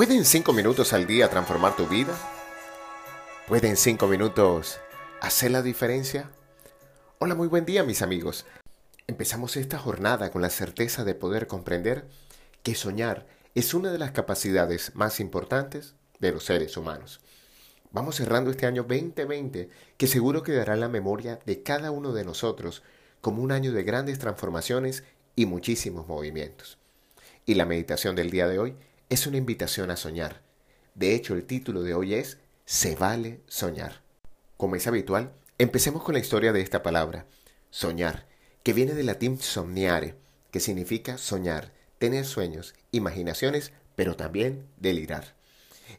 ¿Pueden cinco minutos al día transformar tu vida? ¿Pueden cinco minutos hacer la diferencia? Hola, muy buen día mis amigos. Empezamos esta jornada con la certeza de poder comprender que soñar es una de las capacidades más importantes de los seres humanos. Vamos cerrando este año 2020 que seguro quedará en la memoria de cada uno de nosotros como un año de grandes transformaciones y muchísimos movimientos. Y la meditación del día de hoy es una invitación a soñar. De hecho, el título de hoy es Se vale soñar. Como es habitual, empecemos con la historia de esta palabra, soñar, que viene del latín somniare, que significa soñar, tener sueños, imaginaciones, pero también delirar.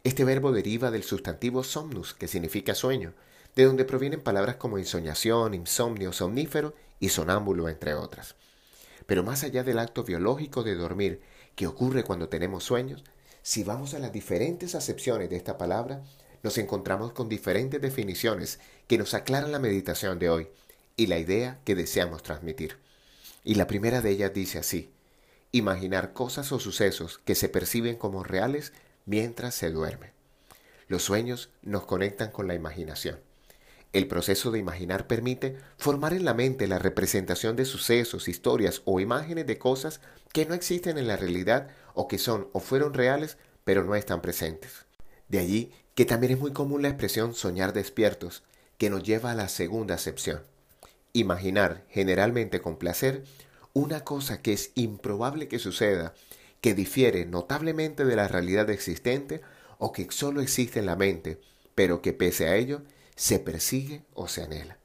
Este verbo deriva del sustantivo somnus, que significa sueño, de donde provienen palabras como insoñación, insomnio, somnífero y sonámbulo, entre otras. Pero más allá del acto biológico de dormir que ocurre cuando tenemos sueños, si vamos a las diferentes acepciones de esta palabra, nos encontramos con diferentes definiciones que nos aclaran la meditación de hoy y la idea que deseamos transmitir. Y la primera de ellas dice así, imaginar cosas o sucesos que se perciben como reales mientras se duerme. Los sueños nos conectan con la imaginación. El proceso de imaginar permite formar en la mente la representación de sucesos, historias o imágenes de cosas que no existen en la realidad o que son o fueron reales pero no están presentes. De allí que también es muy común la expresión soñar despiertos, que nos lleva a la segunda acepción. Imaginar, generalmente con placer, una cosa que es improbable que suceda, que difiere notablemente de la realidad existente o que solo existe en la mente, pero que pese a ello se persigue o se anhela.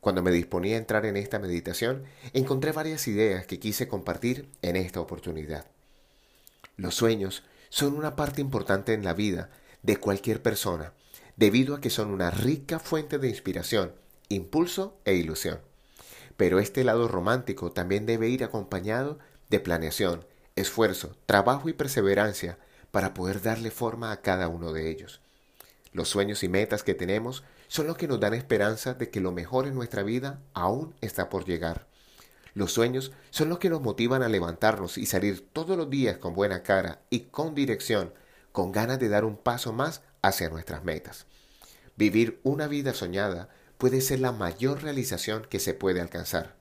Cuando me disponía a entrar en esta meditación, encontré varias ideas que quise compartir en esta oportunidad. Los sueños son una parte importante en la vida de cualquier persona, debido a que son una rica fuente de inspiración, impulso e ilusión. Pero este lado romántico también debe ir acompañado de planeación, esfuerzo, trabajo y perseverancia para poder darle forma a cada uno de ellos. Los sueños y metas que tenemos son los que nos dan esperanza de que lo mejor en nuestra vida aún está por llegar. Los sueños son los que nos motivan a levantarnos y salir todos los días con buena cara y con dirección, con ganas de dar un paso más hacia nuestras metas. Vivir una vida soñada puede ser la mayor realización que se puede alcanzar.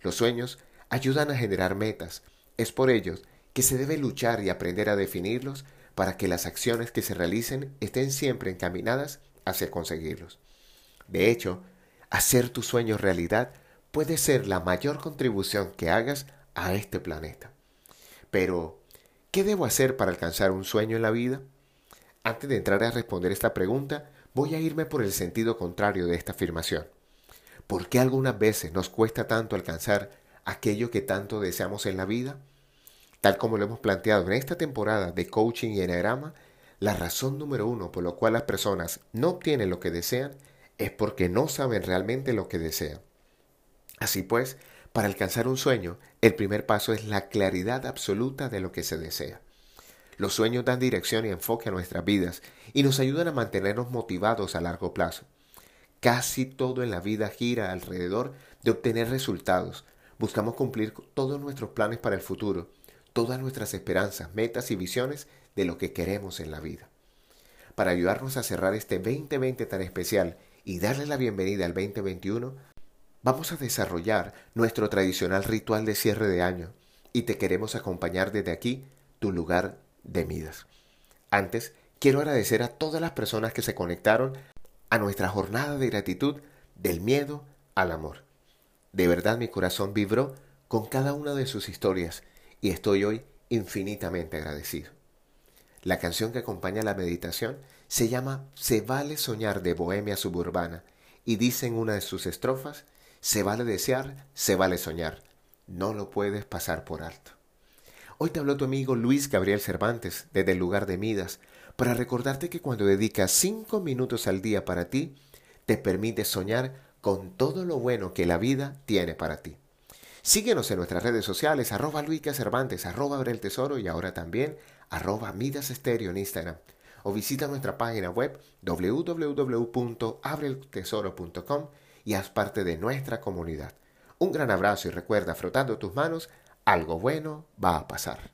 Los sueños ayudan a generar metas. Es por ellos que se debe luchar y aprender a definirlos para que las acciones que se realicen estén siempre encaminadas hacia conseguirlos. De hecho, hacer tus sueños realidad puede ser la mayor contribución que hagas a este planeta. Pero, ¿qué debo hacer para alcanzar un sueño en la vida? Antes de entrar a responder esta pregunta, voy a irme por el sentido contrario de esta afirmación. ¿Por qué algunas veces nos cuesta tanto alcanzar aquello que tanto deseamos en la vida? Tal como lo hemos planteado en esta temporada de coaching y enagrama, la razón número uno por la cual las personas no obtienen lo que desean es porque no saben realmente lo que desean. Así pues, para alcanzar un sueño, el primer paso es la claridad absoluta de lo que se desea. Los sueños dan dirección y enfoque a nuestras vidas y nos ayudan a mantenernos motivados a largo plazo. Casi todo en la vida gira alrededor de obtener resultados. Buscamos cumplir todos nuestros planes para el futuro todas nuestras esperanzas, metas y visiones de lo que queremos en la vida. Para ayudarnos a cerrar este 2020 tan especial y darle la bienvenida al 2021, vamos a desarrollar nuestro tradicional ritual de cierre de año y te queremos acompañar desde aquí, tu lugar de Midas. Antes, quiero agradecer a todas las personas que se conectaron a nuestra jornada de gratitud del miedo al amor. De verdad mi corazón vibró con cada una de sus historias y estoy hoy infinitamente agradecido. La canción que acompaña la meditación se llama Se vale soñar de Bohemia Suburbana y dice en una de sus estrofas, Se vale desear, se vale soñar, no lo puedes pasar por alto. Hoy te habló tu amigo Luis Gabriel Cervantes desde el lugar de Midas para recordarte que cuando dedicas cinco minutos al día para ti, te permite soñar con todo lo bueno que la vida tiene para ti. Síguenos en nuestras redes sociales, arroba Luica Cervantes, arroba Abre el Tesoro y ahora también arroba Midas Estéreo en Instagram. O visita nuestra página web www.abreeltesoro.com y haz parte de nuestra comunidad. Un gran abrazo y recuerda, frotando tus manos, algo bueno va a pasar.